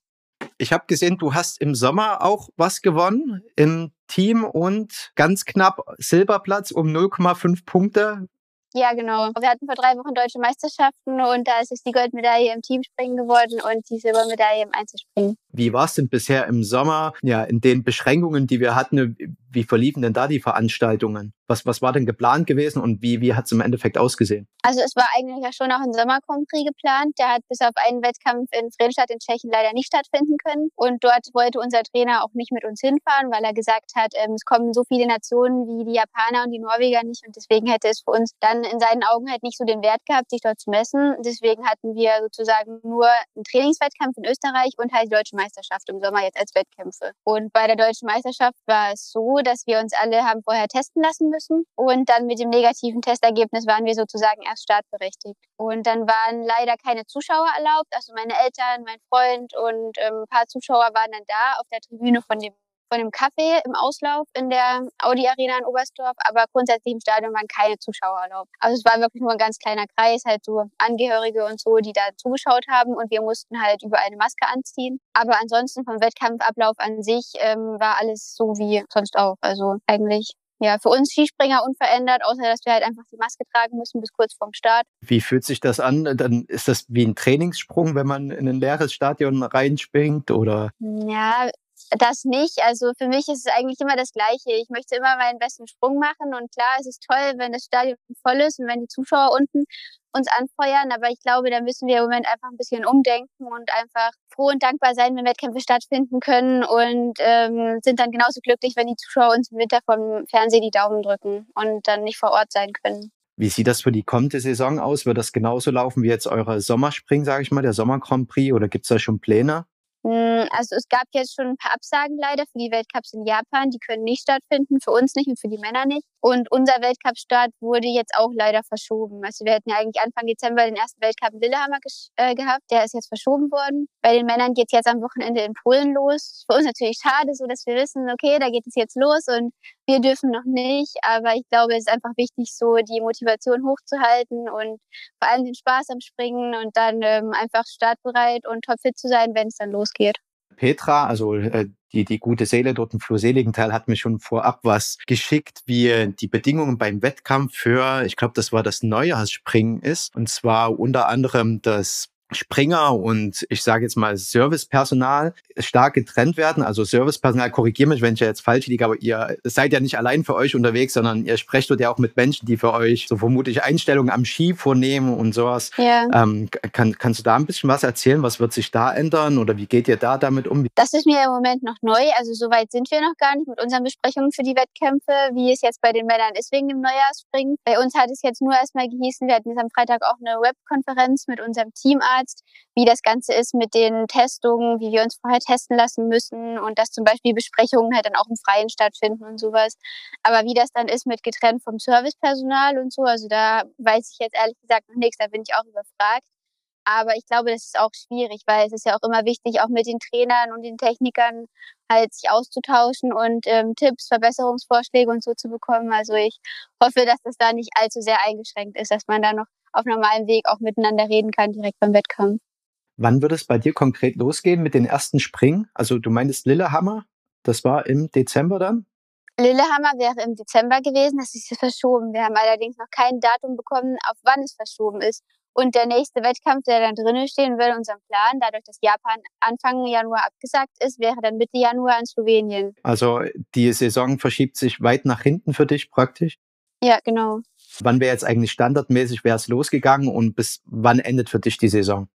Ich habe gesehen, du hast im Sommer auch was gewonnen im Team und ganz knapp Silberplatz um 0,5 Punkte. Ja, genau. Wir hatten vor drei Wochen deutsche Meisterschaften und da ist es die Goldmedaille im Teamspringen geworden und die Silbermedaille im Einzelspringen. Wie war es denn bisher im Sommer? Ja, in den Beschränkungen, die wir hatten, wie verliefen denn da die Veranstaltungen? Was, was war denn geplant gewesen und wie, wie hat es im Endeffekt ausgesehen? Also es war eigentlich ja schon auch ein Sommerkompris geplant. Der hat bis auf einen Wettkampf in Friedenstadt in Tschechien leider nicht stattfinden können. Und dort wollte unser Trainer auch nicht mit uns hinfahren, weil er gesagt hat, ähm, es kommen so viele Nationen wie die Japaner und die Norweger nicht. Und deswegen hätte es für uns dann in seinen Augen halt nicht so den Wert gehabt, sich dort zu messen. Deswegen hatten wir sozusagen nur einen Trainingswettkampf in Österreich und halt die deutsche Meisterschaft im Sommer jetzt als Wettkämpfe. Und bei der deutschen Meisterschaft war es so, dass wir uns alle haben vorher testen lassen müssen. Und dann mit dem negativen Testergebnis waren wir sozusagen erst startberechtigt. Und dann waren leider keine Zuschauer erlaubt. Also meine Eltern, mein Freund und ähm, ein paar Zuschauer waren dann da auf der Tribüne von dem von dem Café im Auslauf in der Audi Arena in Oberstdorf, aber grundsätzlich im Stadion waren keine Zuschauer erlaubt. Also es war wirklich nur ein ganz kleiner Kreis, halt so Angehörige und so, die da zugeschaut haben und wir mussten halt über eine Maske anziehen. Aber ansonsten vom Wettkampfablauf an sich ähm, war alles so wie sonst auch. Also eigentlich ja, für uns Skispringer unverändert, außer dass wir halt einfach die Maske tragen müssen bis kurz vorm Start. Wie fühlt sich das an? Dann ist das wie ein Trainingssprung, wenn man in ein leeres Stadion reinspringt oder? Ja, das nicht. Also für mich ist es eigentlich immer das Gleiche. Ich möchte immer meinen besten Sprung machen und klar, es ist toll, wenn das Stadion voll ist und wenn die Zuschauer unten uns anfeuern, aber ich glaube, da müssen wir im Moment einfach ein bisschen umdenken und einfach froh und dankbar sein, wenn Wettkämpfe stattfinden können und ähm, sind dann genauso glücklich, wenn die Zuschauer uns im Winter vom Fernsehen die Daumen drücken und dann nicht vor Ort sein können. Wie sieht das für die kommende Saison aus? Wird das genauso laufen wie jetzt eure Sommerspring, sage ich mal, der Sommer Grand Prix oder gibt es da schon Pläne? Hm, also es gab jetzt schon ein paar Absagen leider für die Weltcups in Japan. Die können nicht stattfinden, für uns nicht und für die Männer nicht. Und unser Weltcup-Start wurde jetzt auch leider verschoben. Also wir hätten ja eigentlich Anfang Dezember den ersten Weltcup in Lillehammer äh, gehabt. Der ist jetzt verschoben worden. Bei den Männern geht es jetzt am Wochenende in Polen los. Für uns natürlich schade, so dass wir wissen, okay, da geht es jetzt los und wir dürfen noch nicht. Aber ich glaube, es ist einfach wichtig, so die Motivation hochzuhalten und vor allem den Spaß am Springen und dann ähm, einfach startbereit und topfit zu sein, wenn es dann losgeht. Petra, also äh, die, die gute Seele dort im Flurseligenteil hat mir schon vorab was geschickt, wie die Bedingungen beim Wettkampf für, ich glaube, das war das Neujahrsspringen ist. Und zwar unter anderem das Springer und ich sage jetzt mal Servicepersonal stark getrennt werden. Also Servicepersonal, korrigiere mich, wenn ich jetzt falsch liege, aber ihr seid ja nicht allein für euch unterwegs, sondern ihr sprecht dort ja auch mit Menschen, die für euch so vermutlich Einstellungen am Ski vornehmen und sowas. Ja. Ähm, kann, kannst du da ein bisschen was erzählen? Was wird sich da ändern oder wie geht ihr da damit um? Das ist mir im Moment noch neu. Also so weit sind wir noch gar nicht mit unseren Besprechungen für die Wettkämpfe, wie es jetzt bei den Männern ist wegen dem Neujahrsspringen. Bei uns hat es jetzt nur erstmal gehießen, wir hatten jetzt am Freitag auch eine Webkonferenz mit unserem Teamarzt Arzt, wie das Ganze ist mit den Testungen, wie wir uns vorher testen lassen müssen und dass zum Beispiel Besprechungen halt dann auch im Freien stattfinden und sowas. Aber wie das dann ist mit getrennt vom Servicepersonal und so, also da weiß ich jetzt ehrlich gesagt noch nichts, da bin ich auch überfragt. Aber ich glaube, das ist auch schwierig, weil es ist ja auch immer wichtig, auch mit den Trainern und den Technikern halt sich auszutauschen und ähm, Tipps, Verbesserungsvorschläge und so zu bekommen. Also ich hoffe, dass das da nicht allzu sehr eingeschränkt ist, dass man da noch auf normalem Weg auch miteinander reden kann, direkt beim Wettkampf. Wann wird es bei dir konkret losgehen mit den ersten Springen? Also du meintest Lillehammer, das war im Dezember dann? Lillehammer wäre im Dezember gewesen, das ist verschoben. Wir haben allerdings noch kein Datum bekommen, auf wann es verschoben ist. Und der nächste Wettkampf, der dann drinnen stehen würde, unserem Plan, dadurch, dass Japan Anfang Januar abgesagt ist, wäre dann Mitte Januar in Slowenien. Also die Saison verschiebt sich weit nach hinten für dich praktisch? Ja, genau. Wann wäre jetzt eigentlich standardmäßig wäre es losgegangen und bis wann endet für dich die Saison?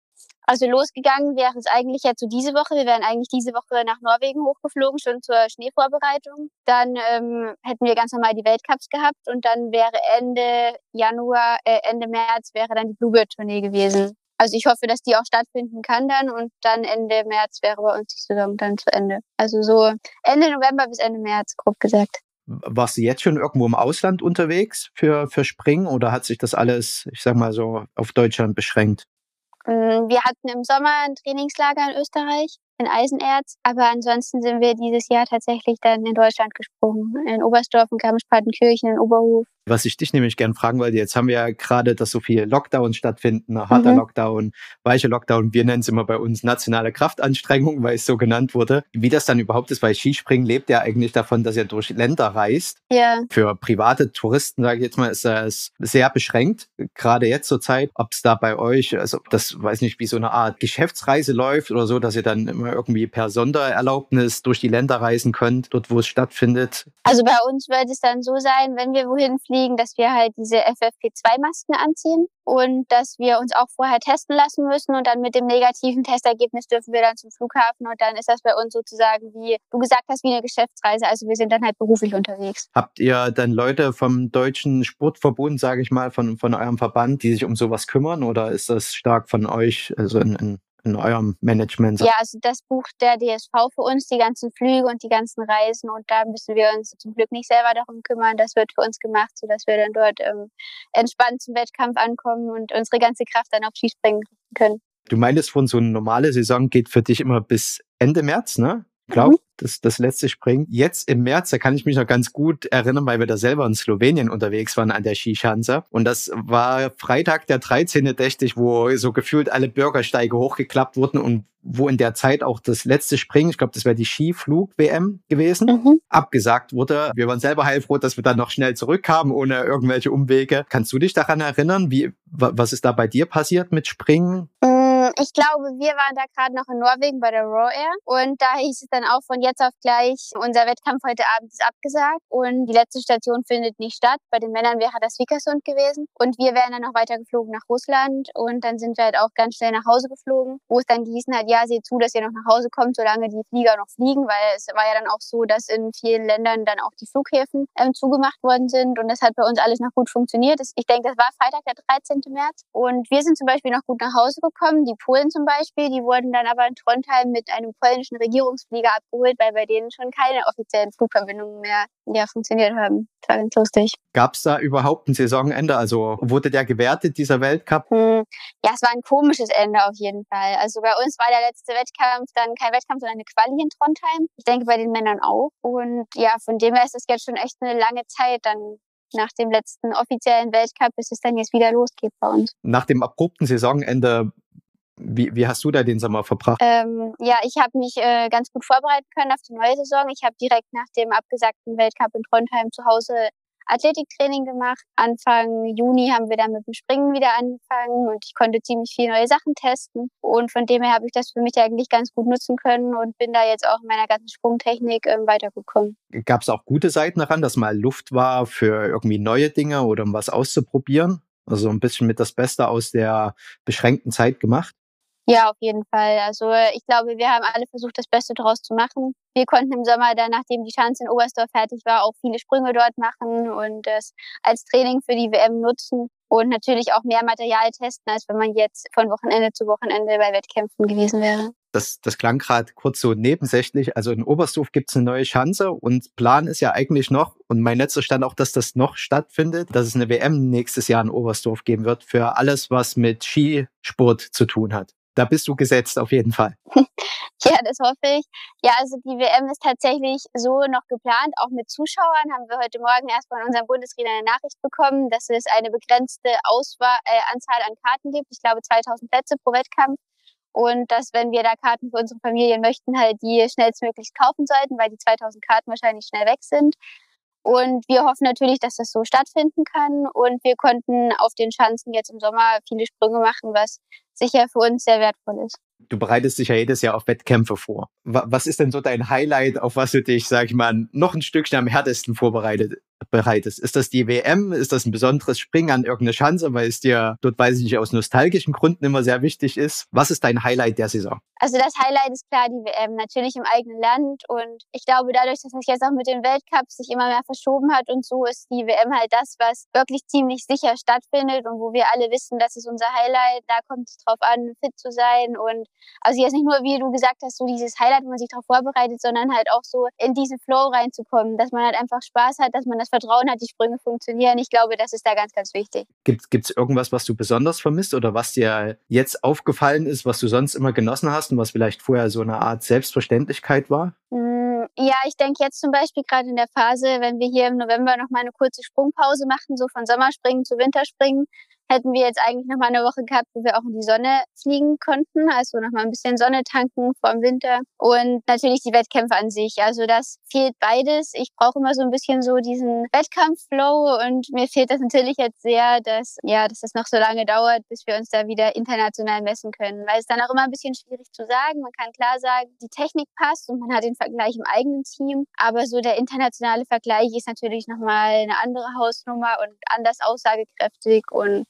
Also losgegangen wäre es eigentlich jetzt so diese Woche. Wir wären eigentlich diese Woche nach Norwegen hochgeflogen, schon zur Schneevorbereitung. Dann ähm, hätten wir ganz normal die Weltcups gehabt und dann wäre Ende Januar, äh, Ende März wäre dann die Bluebird-Tournee gewesen. Also ich hoffe, dass die auch stattfinden kann dann und dann Ende März wäre bei uns die Saison dann zu Ende. Also so Ende November bis Ende März, grob gesagt. Warst du jetzt schon irgendwo im Ausland unterwegs für, für Springen oder hat sich das alles, ich sag mal so, auf Deutschland beschränkt? Mm, Wir hatten im Sommer ein Trainingslager in Österreich, in Eisenerz, aber ansonsten sind wir dieses Jahr tatsächlich dann in Deutschland gesprungen. In Oberstdorf, in Garmisch-Partenkirchen, in Oberhof. Was ich dich nämlich gern fragen wollte, jetzt haben wir ja gerade, dass so viele Lockdowns stattfinden, harter Mhm. Lockdown, weicher Lockdown. Wir nennen es immer bei uns nationale Kraftanstrengung, weil es so genannt wurde. Wie das dann überhaupt ist, weil Skispringen lebt ja eigentlich davon, dass ihr durch Länder reist. Ja, Für private Touristen, sage ich jetzt mal, ist das sehr beschränkt, gerade jetzt zur Zeit. Ob es da bei euch, also das, weiß nicht, wie so eine Art Geschäftsreise läuft oder so, dass ihr dann immer irgendwie per Sondererlaubnis durch die Länder reisen könnt, dort wo es stattfindet. also bei uns wird es dann so sein, wenn wir wohin fliegen, dass wir halt diese FFP2-Masken anziehen und dass wir uns auch vorher testen lassen müssen und dann mit dem negativen Testergebnis dürfen wir dann zum Flughafen und dann ist das bei uns sozusagen wie du gesagt hast, wie eine Geschäftsreise. Also wir sind dann halt beruflich unterwegs. Habt ihr dann Leute vom deutschen Sportverbund, sage ich mal, von, von eurem Verband, die sich um sowas kümmern oder ist das stark von euch, also in, in, in eurem Management? Ja, also das bucht der DSV für uns, die ganzen Flüge und die ganzen Reisen. Und da müssen wir uns zum Glück nicht selber darum kümmern. Das wird für uns gemacht, sodass wir dann dort ähm, entspannt zum Wettkampf ankommen und unsere ganze Kraft dann auf Skispringen können. Du meintest von so eine normale Saison geht für dich immer bis Ende März, ne? Glaub, Mhm. Das, das letzte Springen. Jetzt im März, da kann ich mich noch ganz gut erinnern, weil wir da selber in Slowenien unterwegs waren an der Skischanze. Und das war Freitag, der 13. dächte ich, wo so gefühlt alle Bürgersteige hochgeklappt wurden und wo in der Zeit auch das letzte Springen, ich glaube, das wäre die Skiflug-WM gewesen, Mhm. abgesagt wurde. Wir waren selber heilfroh, dass wir dann noch schnell zurückkamen, ohne irgendwelche Umwege. Kannst du dich daran erinnern, wie, wa- was ist da bei dir passiert mit Springen? Mm, Ich glaube, wir waren da gerade noch in Norwegen bei der Raw Air und da hieß es dann auch von jetzt auf gleich, unser Wettkampf heute Abend ist abgesagt und die letzte Station findet nicht statt. Bei den Männern wäre das Vikersund gewesen und wir wären dann noch weiter geflogen nach Russland und dann sind wir halt auch ganz schnell nach Hause geflogen, wo es dann gießen hat, ja, seht zu, dass ihr noch nach Hause kommt, solange die Flieger noch fliegen, weil es war ja dann auch so, dass in vielen Ländern dann auch die Flughäfen ähm, zugemacht worden sind und das hat bei uns alles noch gut funktioniert. Ich denke, das war Freitag, der 13. März und wir sind zum Beispiel noch gut nach Hause gekommen. Die Polen zum Beispiel, die wurden dann aber in Trondheim mit einem polnischen Regierungsflieger abgeholt, weil bei denen schon keine offiziellen Flugverbindungen mehr ja, funktioniert haben. Das war ganz lustig. Gab es da überhaupt ein Saisonende? Also wurde der gewertet, dieser Weltcup? Hm, ja, es war ein komisches Ende auf jeden Fall. Also bei uns war der letzte Wettkampf dann kein Wettkampf, sondern eine Quali in Trondheim. Ich denke bei den Männern auch. Und ja, von dem her ist es jetzt schon echt eine lange Zeit dann nach dem letzten offiziellen Weltcup, bis es dann jetzt wieder losgeht bei uns. Nach dem abrupten Saisonende, wie, wie hast du da den Sommer verbracht? Ähm, ja, ich habe mich äh, ganz gut vorbereiten können auf die neue Saison. Ich habe direkt nach dem abgesagten Weltcup in Trondheim zu Hause Athletiktraining gemacht. Anfang Juni haben wir dann mit dem Springen wieder angefangen und ich konnte ziemlich viele neue Sachen testen. Und von dem her habe ich das für mich eigentlich ganz gut nutzen können und bin da jetzt auch in meiner ganzen Sprungtechnik ähm, weitergekommen. Gab es auch gute Seiten daran, dass mal Luft war für irgendwie neue Dinge oder um was auszuprobieren? Also ein bisschen mit das Beste aus der beschränkten Zeit gemacht? Ja, auf jeden Fall. Also äh, ich glaube, wir haben alle versucht, das Beste daraus zu machen. Wir konnten im Sommer dann, nachdem die Schanze in Oberstdorf fertig war, auch viele Sprünge dort machen und das als Training für die WM nutzen und natürlich auch mehr Material testen, als wenn man jetzt von Wochenende zu Wochenende bei Wettkämpfen gewesen wäre. Das, das klang gerade kurz so nebensächlich. Also in Oberstdorf gibt's eine neue Schanze und Plan ist ja eigentlich noch, und mein letzter Stand auch, dass das noch stattfindet, dass es eine WM nächstes Jahr in Oberstdorf geben wird für alles, was mit Skisport zu tun hat. Da bist du gesetzt auf jeden Fall. Ja, das hoffe ich. Ja, also die WM ist tatsächlich so noch geplant, auch mit Zuschauern. Haben wir heute Morgen erst von unserem Bundestrainer eine Nachricht bekommen, dass es eine begrenzte Auswahl, äh, Anzahl an Karten gibt. Ich glaube 2000 Plätze pro Wettkampf. Und dass, wenn wir da Karten für unsere Familien möchten, halt die schnellstmöglichst kaufen sollten, weil die 2000 Karten wahrscheinlich schnell weg sind. Und wir hoffen natürlich, dass das so stattfinden kann. Und wir konnten auf den Schanzen jetzt im Sommer viele Sprünge machen, was sicher für uns sehr wertvoll ist. Du bereitest dich ja jedes Jahr auf Wettkämpfe vor. Wa- Was ist denn so dein Highlight, auf was du dich, sag ich mal, noch ein Stückchen am härtesten vorbereitet bereitest. Ist das die WM? Ist das ein besonderes Springen an irgendeine Schanze, weil es dir dort, weiß ich nicht, aus nostalgischen Gründen immer sehr wichtig ist? Was ist dein Highlight der Saison? Also das Highlight ist klar die WM, natürlich im eigenen Land. Und ich glaube, dadurch, dass es jetzt auch mit den Weltcups sich immer mehr verschoben hat und so, ist die WM halt das, was wirklich ziemlich sicher stattfindet und wo wir alle wissen, das ist unser Highlight. Da kommt es drauf an, fit zu sein. Und also jetzt nicht nur, wie du gesagt hast, so dieses Highlight, wo man sich darauf vorbereitet, sondern halt auch so in diesen Flow reinzukommen, dass man halt einfach Spaß hat, dass man das Vertrauen hat, die Sprünge funktionieren. Ich glaube, das ist da ganz, ganz wichtig. Gibt es irgendwas, was du besonders vermisst oder was dir jetzt aufgefallen ist, was du sonst immer genossen hast und was vielleicht vorher so eine Art Selbstverständlichkeit war? Mm, Ja, ich denke jetzt zum Beispiel gerade in der Phase, wenn wir hier im November noch mal eine kurze Sprungpause machen, so von Sommerspringen zu Winterspringen, hätten wir jetzt eigentlich noch mal eine Woche gehabt, wo wir auch in die Sonne fliegen konnten, also noch mal ein bisschen Sonne tanken vor dem Winter und natürlich die Wettkämpfe an sich. Also das fehlt beides. Ich brauche immer so ein bisschen so diesen Wettkampfflow und mir fehlt das natürlich jetzt sehr, dass ja, dass das noch so lange dauert, bis wir uns da wieder international messen können, weil es dann auch immer ein bisschen schwierig zu sagen. Man kann klar sagen, die Technik passt und man hat den Vergleich im eigenen Team, aber so der internationale Vergleich ist natürlich noch mal eine andere Hausnummer und anders aussagekräftig und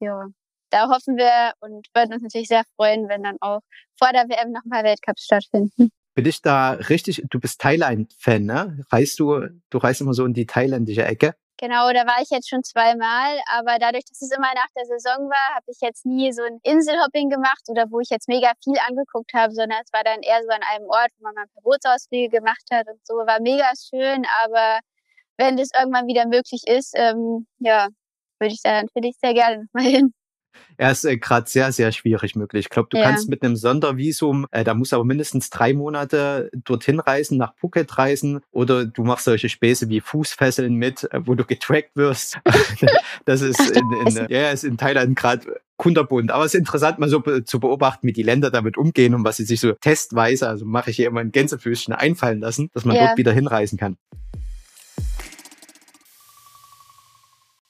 ja, da hoffen wir und würden uns natürlich sehr freuen, wenn dann auch vor der WM nochmal Weltcups stattfinden. Bin ich da richtig? Du bist Thailand-Fan, ne? Reist du, du reist immer so in die thailändische Ecke? Genau, da war ich jetzt schon zweimal, aber dadurch, dass es immer nach der Saison war, habe ich jetzt nie so ein Inselhopping gemacht oder wo ich jetzt mega viel angeguckt habe, sondern es war dann eher so an einem Ort, wo man mal ein paar Bootsausflüge gemacht hat und so. War mega schön, aber wenn das irgendwann wieder möglich ist, ähm, ja, würde ich da natürlich sehr gerne nochmal hin. Er ist äh, gerade sehr, sehr schwierig möglich. Ich glaube, du Ja. kannst mit einem Sondervisum, äh, da musst du aber mindestens drei Monate dorthin reisen, nach Phuket reisen, oder du machst solche Späße wie Fußfesseln mit, äh, wo du getrackt wirst. das ist in, in, ja, ist in Thailand gerade kunterbunt. Aber es ist interessant, mal so be zu beobachten, wie die Länder damit umgehen und was sie sich so testweise, also mache ich hier immer ein Gänsefüßchen einfallen lassen, dass man Ja. dort wieder hinreisen kann.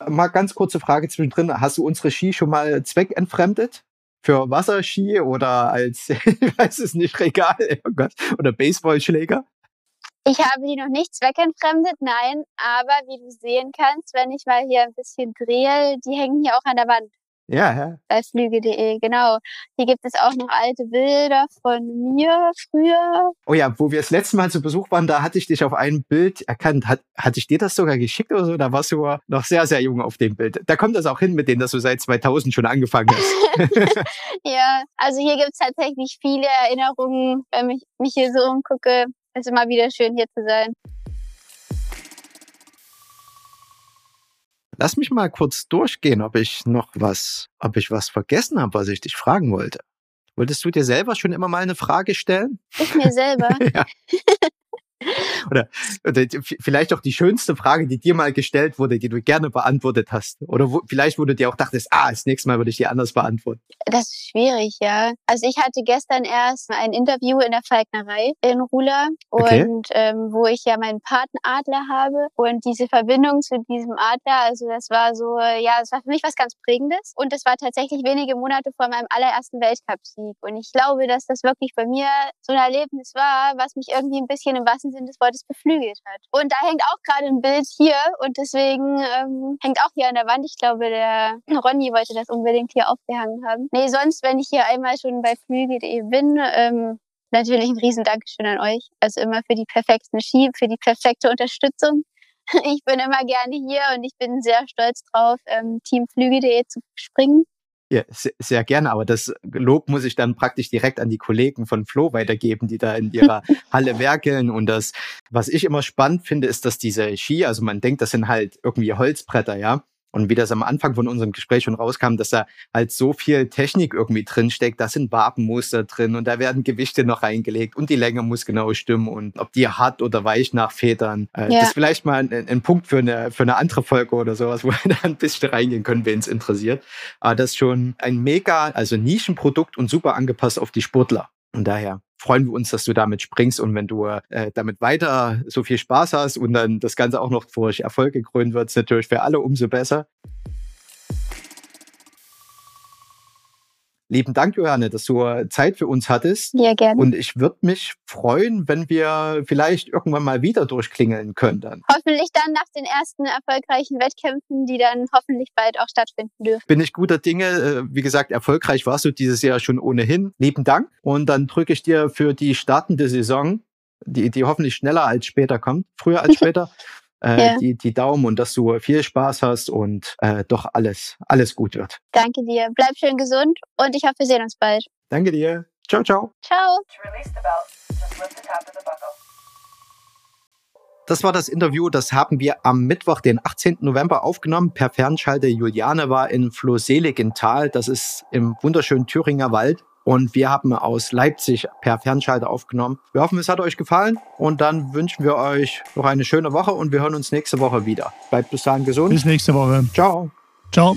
Mal ganz kurze Frage zwischendrin. Hast du unsere Ski schon mal zweckentfremdet? Für Wasserski oder als, ich weiß es nicht, Regal oh Gott, oder Baseballschläger? Ich habe die noch nicht zweckentfremdet, nein, aber wie du sehen kannst, wenn ich mal hier ein bisschen drehe, die hängen hier auch an der Wand Ja, ja. bei flüge.de, genau. Hier gibt es auch noch alte Bilder von mir früher. Oh ja, wo wir das letzte Mal zu Besuch waren, da hatte ich dich auf einem Bild erkannt. Hat, hatte ich dir das sogar geschickt oder so? Da warst du noch sehr, sehr jung auf dem Bild. Da kommt das auch hin mit denen, dass du seit 2000 schon angefangen hast. Ja, also hier gibt es tatsächlich viele Erinnerungen, wenn ich mich hier so umgucke. Es ist immer wieder schön hier zu sein. Lass mich mal kurz durchgehen, ob ich noch was, ob ich was vergessen habe, was ich dich fragen wollte. Wolltest du dir selber schon immer mal eine Frage stellen? Ich mir selber. ja. Oder, oder vielleicht auch die schönste Frage, die dir mal gestellt wurde, die du gerne beantwortet hast. Oder wo, vielleicht, wo du dir auch dachtest, ah, das nächste Mal würde ich die anders beantworten. Das ist schwierig, ja. Also ich hatte gestern erst ein Interview in der Falknerei in Rula Okay. und ähm, wo ich ja meinen Patenadler habe und diese Verbindung zu diesem Adler, also das war so, ja, das war für mich was ganz Prägendes und das war tatsächlich wenige Monate vor meinem allerersten Weltcupsieg und ich glaube, dass das wirklich bei mir so ein Erlebnis war, was mich irgendwie ein bisschen im wahrsten Sinne des Wortes beflügelt hat. Und da hängt auch gerade ein Bild hier und deswegen ähm, hängt auch hier an der Wand. Ich glaube, der Ronny wollte das unbedingt hier aufgehangen haben. Nee, sonst, wenn ich hier einmal schon bei Flüge.de bin, ähm, natürlich ein riesen Dankeschön an euch. Also immer für die perfekten Ski, für die perfekte Unterstützung. Ich bin immer gerne hier und ich bin sehr stolz drauf, ähm, Team Flüge.de zu springen. Ja, sehr, sehr gerne, aber das Lob muss ich dann praktisch direkt an die Kollegen von Flo weitergeben, die da in ihrer Halle werkeln. Und das, was ich immer spannend finde, ist, dass diese Ski, also man denkt, das sind halt irgendwie Holzbretter, ja. Und wie das am Anfang von unserem Gespräch schon rauskam, dass da halt so viel Technik irgendwie drinsteckt, da sind Wabenmuster drin und da werden Gewichte noch reingelegt und die Länge muss genau stimmen und ob die hart oder weich nachfedern. Äh, Ja. Das ist vielleicht mal ein, ein Punkt für eine, für eine andere Folge oder sowas, wo wir da ein bisschen reingehen können, wen es interessiert. Aber das ist schon ein mega, also Nischenprodukt und super angepasst auf die Sportler. Und daher freuen wir uns, dass du damit springst und wenn du äh, damit weiter so viel Spaß hast und dann das Ganze auch noch durch Erfolg gekrönt wird, ist natürlich für alle umso besser. Lieben Dank, Johanne, dass du Zeit für uns hattest. Ja, gerne. Und ich würde mich freuen, wenn wir vielleicht irgendwann mal wieder durchklingeln können dann. hoffentlich dann nach den ersten erfolgreichen Wettkämpfen, die dann hoffentlich bald auch stattfinden dürfen. Bin ich guter Dinge. Äh, Wie gesagt, erfolgreich warst du dieses Jahr schon ohnehin. Lieben Dank. Und dann drücke ich dir für die startende Saison, die, die hoffentlich schneller als später kommt, früher als später, äh, Ja. die, die Daumen und dass du viel Spaß hast und äh, doch alles, alles gut wird. Danke dir. Bleib schön gesund und ich hoffe, wir sehen uns bald. Danke dir. Ciao, ciao. Ciao. Das war das Interview, das haben wir am Mittwoch, den 18. November aufgenommen. Per Fernschalte Juliane war in Flohseligenthal, das ist im wunderschönen Thüringer Wald. Und wir haben aus Leipzig per Fernschalte aufgenommen. Wir hoffen, es hat euch gefallen. Und dann wünschen wir euch noch eine schöne Woche und wir hören uns nächste Woche wieder. Bleibt bis dahin gesund. Bis nächste Woche. Ciao. Ciao.